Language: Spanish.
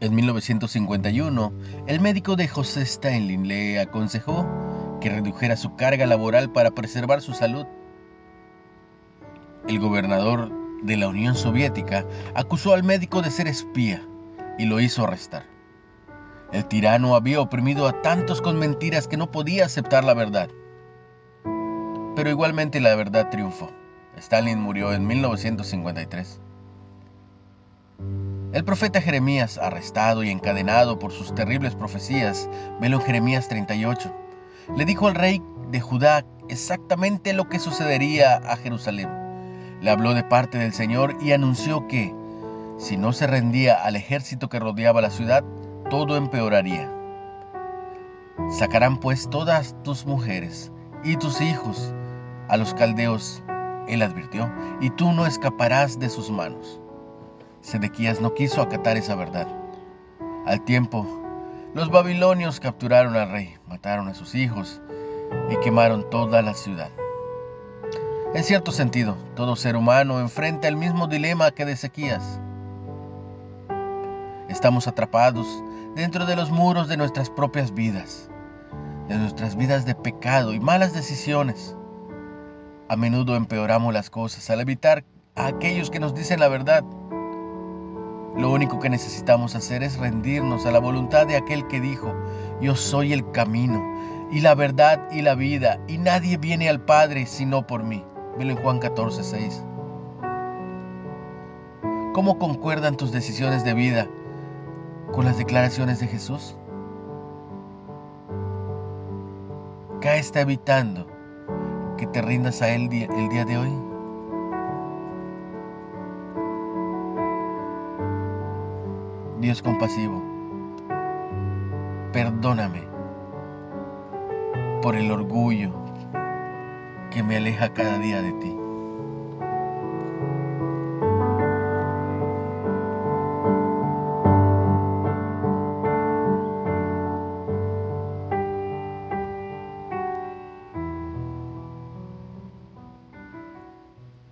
En 1951, el médico de José Steinlin le aconsejó que redujera su carga laboral para preservar su salud. El gobernador de la Unión Soviética acusó al médico de ser espía y lo hizo arrestar. El tirano había oprimido a tantos con mentiras que no podía aceptar la verdad. Pero igualmente la verdad triunfó. Stalin murió en 1953. El profeta Jeremías, arrestado y encadenado por sus terribles profecías, velo en Jeremías 38, le dijo al rey de Judá exactamente lo que sucedería a Jerusalén. Le habló de parte del Señor y anunció que, si no se rendía al ejército que rodeaba la ciudad, todo empeoraría. Sacarán pues todas tus mujeres y tus hijos a los caldeos, él advirtió, y tú no escaparás de sus manos. Sedequías no quiso acatar esa verdad. Al tiempo, los babilonios capturaron al rey, mataron a sus hijos y quemaron toda la ciudad. En cierto sentido, todo ser humano enfrenta el mismo dilema que de Ezequías. Estamos atrapados dentro de los muros de nuestras propias vidas, de nuestras vidas de pecado y malas decisiones. A menudo empeoramos las cosas al evitar a aquellos que nos dicen la verdad lo único que necesitamos hacer es rendirnos a la voluntad de aquel que dijo, yo soy el camino y la verdad y la vida, y nadie viene al Padre sino por mí. Velo en Juan 14, 6. ¿Cómo concuerdan tus decisiones de vida con las declaraciones de Jesús? ¿Qué está evitando que te rindas a Él el día de hoy? Dios compasivo, perdóname por el orgullo que me aleja cada día de ti.